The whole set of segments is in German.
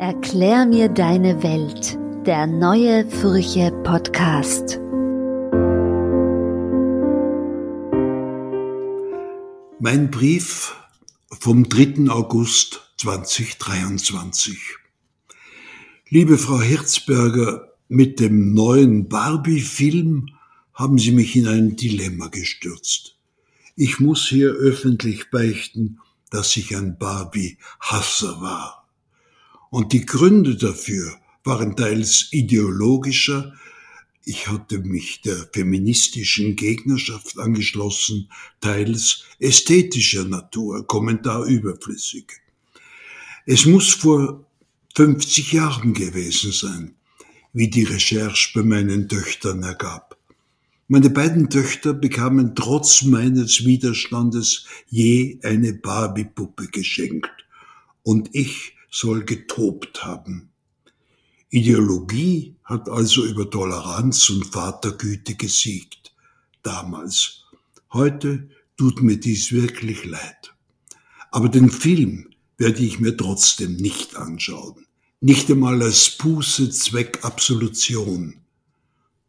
Erklär mir deine Welt, der neue Furche Podcast. Mein Brief vom 3. August 2023. Liebe Frau Herzberger, mit dem neuen Barbie-Film haben Sie mich in ein Dilemma gestürzt. Ich muss hier öffentlich beichten, dass ich ein Barbie-Hasser war. Und die Gründe dafür waren teils ideologischer, ich hatte mich der feministischen Gegnerschaft angeschlossen, teils ästhetischer Natur, Kommentar überflüssig. Es muss vor 50 Jahren gewesen sein, wie die Recherche bei meinen Töchtern ergab. Meine beiden Töchter bekamen trotz meines Widerstandes je eine Barbie-Puppe geschenkt und ich soll getobt haben. Ideologie hat also über Toleranz und Vatergüte gesiegt. Damals. Heute tut mir dies wirklich leid. Aber den Film werde ich mir trotzdem nicht anschauen. Nicht einmal als Buße Zweck Absolution.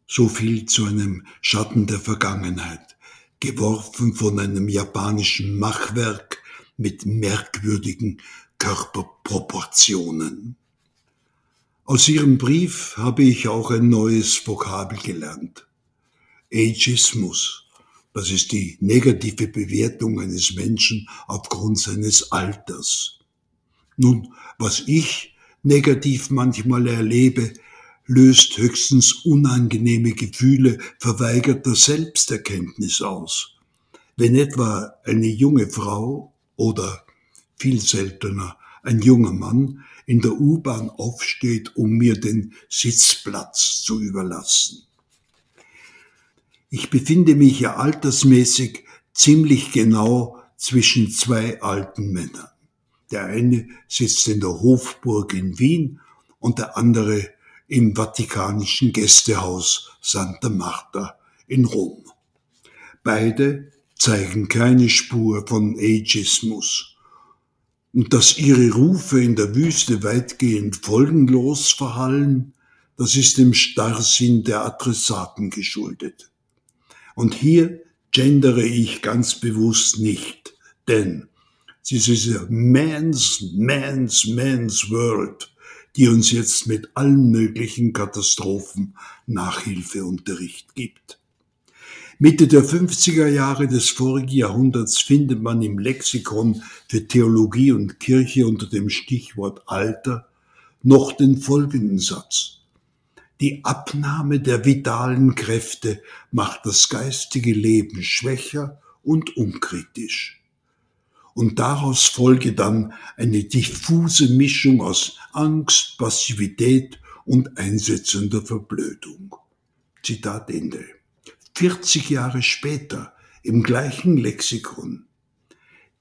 So viel zu einem Schatten der Vergangenheit, geworfen von einem japanischen Machwerk mit merkwürdigen Körperproportionen. Aus Ihrem Brief habe ich auch ein neues Vokabel gelernt. Ageismus. Das ist die negative Bewertung eines Menschen aufgrund seines Alters. Nun, was ich negativ manchmal erlebe, löst höchstens unangenehme Gefühle verweigerter Selbsterkenntnis aus. Wenn etwa eine junge Frau oder viel seltener ein junger Mann in der U-Bahn aufsteht, um mir den Sitzplatz zu überlassen. Ich befinde mich ja altersmäßig ziemlich genau zwischen zwei alten Männern. Der eine sitzt in der Hofburg in Wien und der andere im Vatikanischen Gästehaus Santa Marta in Rom. Beide zeigen keine Spur von Ageismus und dass ihre Rufe in der Wüste weitgehend folgenlos verhallen, das ist dem Starrsinn der Adressaten geschuldet. Und hier gendere ich ganz bewusst nicht, denn es ist diese Man's, Man's, Man's World, die uns jetzt mit allen möglichen Katastrophen Nachhilfeunterricht gibt. Mitte der 50er Jahre des vorigen Jahrhunderts findet man im Lexikon für Theologie und Kirche unter dem Stichwort Alter noch den folgenden Satz. Die Abnahme der vitalen Kräfte macht das geistige Leben schwächer und unkritisch. Und daraus folge dann eine diffuse Mischung aus Angst, Passivität und einsetzender Verblödung. Zitat Ende. 40 Jahre später im gleichen Lexikon.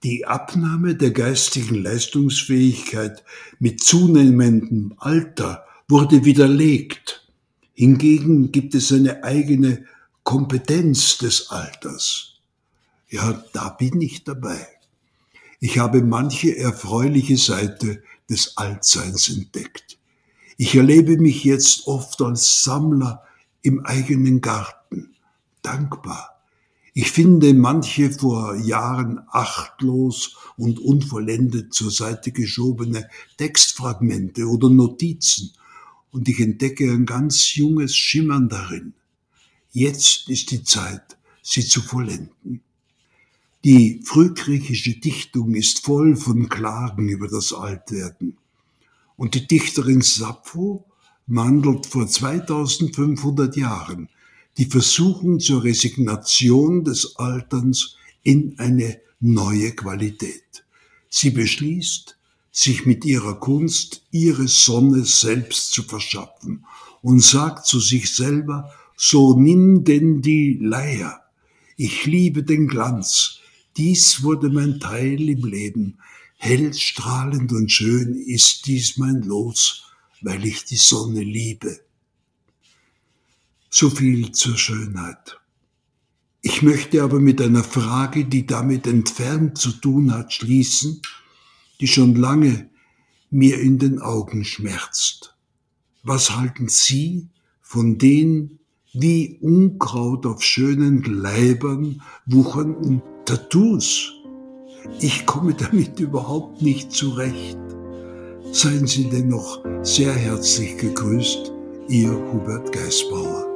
Die Abnahme der geistigen Leistungsfähigkeit mit zunehmendem Alter wurde widerlegt. Hingegen gibt es eine eigene Kompetenz des Alters. Ja, da bin ich dabei. Ich habe manche erfreuliche Seite des Altseins entdeckt. Ich erlebe mich jetzt oft als Sammler im eigenen Garten dankbar. Ich finde manche vor Jahren achtlos und unvollendet zur Seite geschobene Textfragmente oder Notizen und ich entdecke ein ganz junges Schimmern darin. Jetzt ist die Zeit, sie zu vollenden. Die frühgriechische Dichtung ist voll von Klagen über das Altwerden. Und die Dichterin Sappho wandelt vor 2500 Jahren die Versuchung zur Resignation des Alterns in eine neue Qualität. Sie beschließt, sich mit ihrer Kunst ihre Sonne selbst zu verschaffen und sagt zu sich selber, so nimm denn die Leier. Ich liebe den Glanz. Dies wurde mein Teil im Leben. Hell, strahlend und schön ist dies mein Los, weil ich die Sonne liebe. So viel zur Schönheit. Ich möchte aber mit einer Frage, die damit entfernt zu tun hat, schließen, die schon lange mir in den Augen schmerzt. Was halten Sie von den wie Unkraut auf schönen Leibern wuchernden Tattoos? Ich komme damit überhaupt nicht zurecht. Seien Sie dennoch sehr herzlich gegrüßt, Ihr Hubert Geisbauer.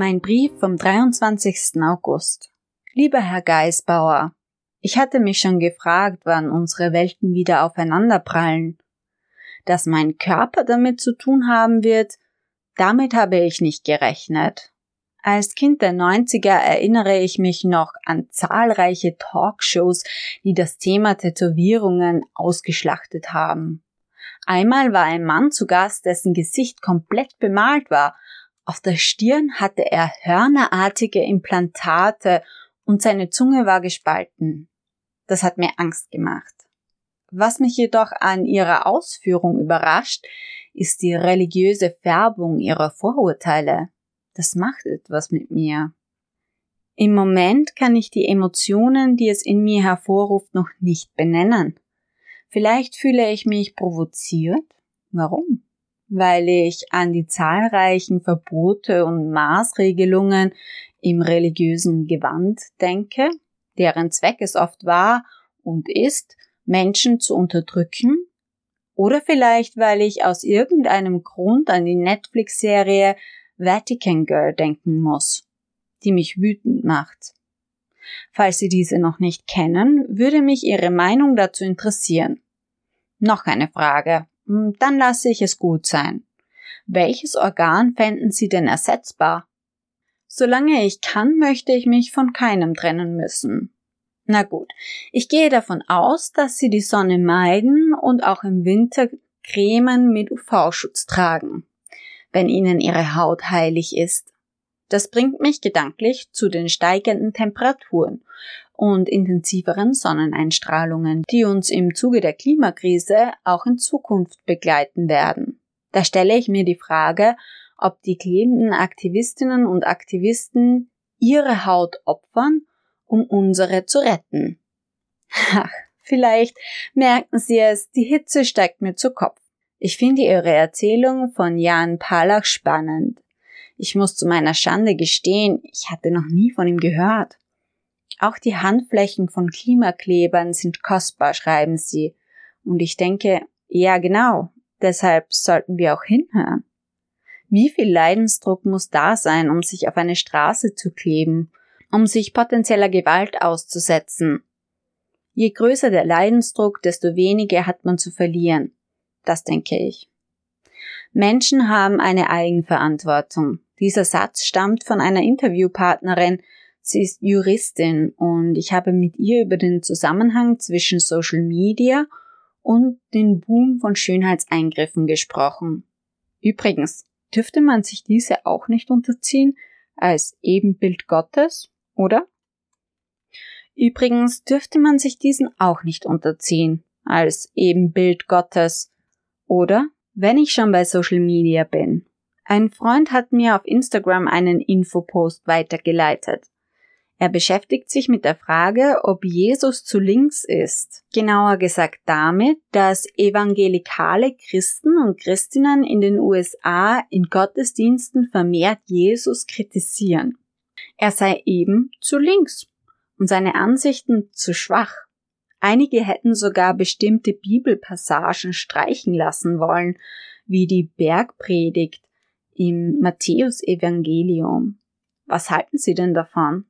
Mein Brief vom 23. August. Lieber Herr Geisbauer, ich hatte mich schon gefragt, wann unsere Welten wieder aufeinanderprallen. Dass mein Körper damit zu tun haben wird, damit habe ich nicht gerechnet. Als Kind der 90er erinnere ich mich noch an zahlreiche Talkshows, die das Thema Tätowierungen ausgeschlachtet haben. Einmal war ein Mann zu Gast, dessen Gesicht komplett bemalt war. Auf der Stirn hatte er hörnerartige Implantate und seine Zunge war gespalten. Das hat mir Angst gemacht. Was mich jedoch an ihrer Ausführung überrascht, ist die religiöse Färbung ihrer Vorurteile. Das macht etwas mit mir. Im Moment kann ich die Emotionen, die es in mir hervorruft, noch nicht benennen. Vielleicht fühle ich mich provoziert. Warum? Weil ich an die zahlreichen Verbote und Maßregelungen im religiösen Gewand denke, deren Zweck es oft war und ist, Menschen zu unterdrücken? Oder vielleicht, weil ich aus irgendeinem Grund an die Netflix-Serie Vatican Girl denken muss, die mich wütend macht. Falls Sie diese noch nicht kennen, würde mich Ihre Meinung dazu interessieren. Noch eine Frage. Hm, dann lasse ich es gut sein. Welches Organ fänden Sie denn ersetzbar? Solange ich kann, möchte ich mich von keinem trennen müssen. Na gut, ich gehe davon aus, dass Sie die Sonne meiden und auch im Winter Cremen mit UV-Schutz tragen, wenn Ihnen Ihre Haut heilig ist. Das bringt mich gedanklich zu den steigenden Temperaturen und intensiveren Sonneneinstrahlungen, die uns im Zuge der Klimakrise auch in Zukunft begleiten werden. Da stelle ich mir die Frage, ob die klebenden Aktivistinnen und Aktivisten ihre Haut opfern, um unsere zu retten. Ach, vielleicht merken Sie es, die Hitze steigt mir zu Kopf. Ich finde Ihre Erzählung von Jan Palach spannend. Ich muss zu meiner Schande gestehen, ich hatte noch nie von ihm gehört. Auch die Handflächen von Klimaklebern sind kostbar, schreiben Sie. Und ich denke, ja genau, deshalb sollten wir auch hinhören. Wie viel Leidensdruck muss da sein, um sich auf eine Straße zu kleben, um sich potenzieller Gewalt auszusetzen? Je größer der Leidensdruck, desto weniger hat man zu verlieren. Das denke ich. Menschen haben eine Eigenverantwortung. Dieser Satz stammt von einer Interviewpartnerin. Sie ist Juristin und ich habe mit ihr über den Zusammenhang zwischen Social Media und den Boom von Schönheitseingriffen gesprochen. Übrigens, dürfte man sich diese auch nicht unterziehen als Ebenbild Gottes, oder? Übrigens dürfte man sich diesen auch nicht unterziehen als Ebenbild Gottes, oder? Wenn ich schon bei Social Media bin. Ein Freund hat mir auf Instagram einen Infopost weitergeleitet. Er beschäftigt sich mit der Frage, ob Jesus zu links ist. Genauer gesagt damit, dass evangelikale Christen und Christinnen in den USA in Gottesdiensten vermehrt Jesus kritisieren. Er sei eben zu links und seine Ansichten zu schwach. Einige hätten sogar bestimmte Bibelpassagen streichen lassen wollen, wie die Bergpredigt im Matthäusevangelium. Was halten Sie denn davon?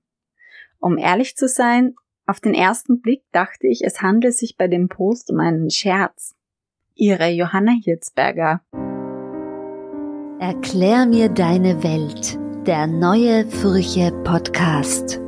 Um ehrlich zu sein, auf den ersten Blick dachte ich, es handle sich bei dem Post um einen Scherz. Ihre Johanna Hirzberger. Erklär mir deine Welt, der neue Furche Podcast.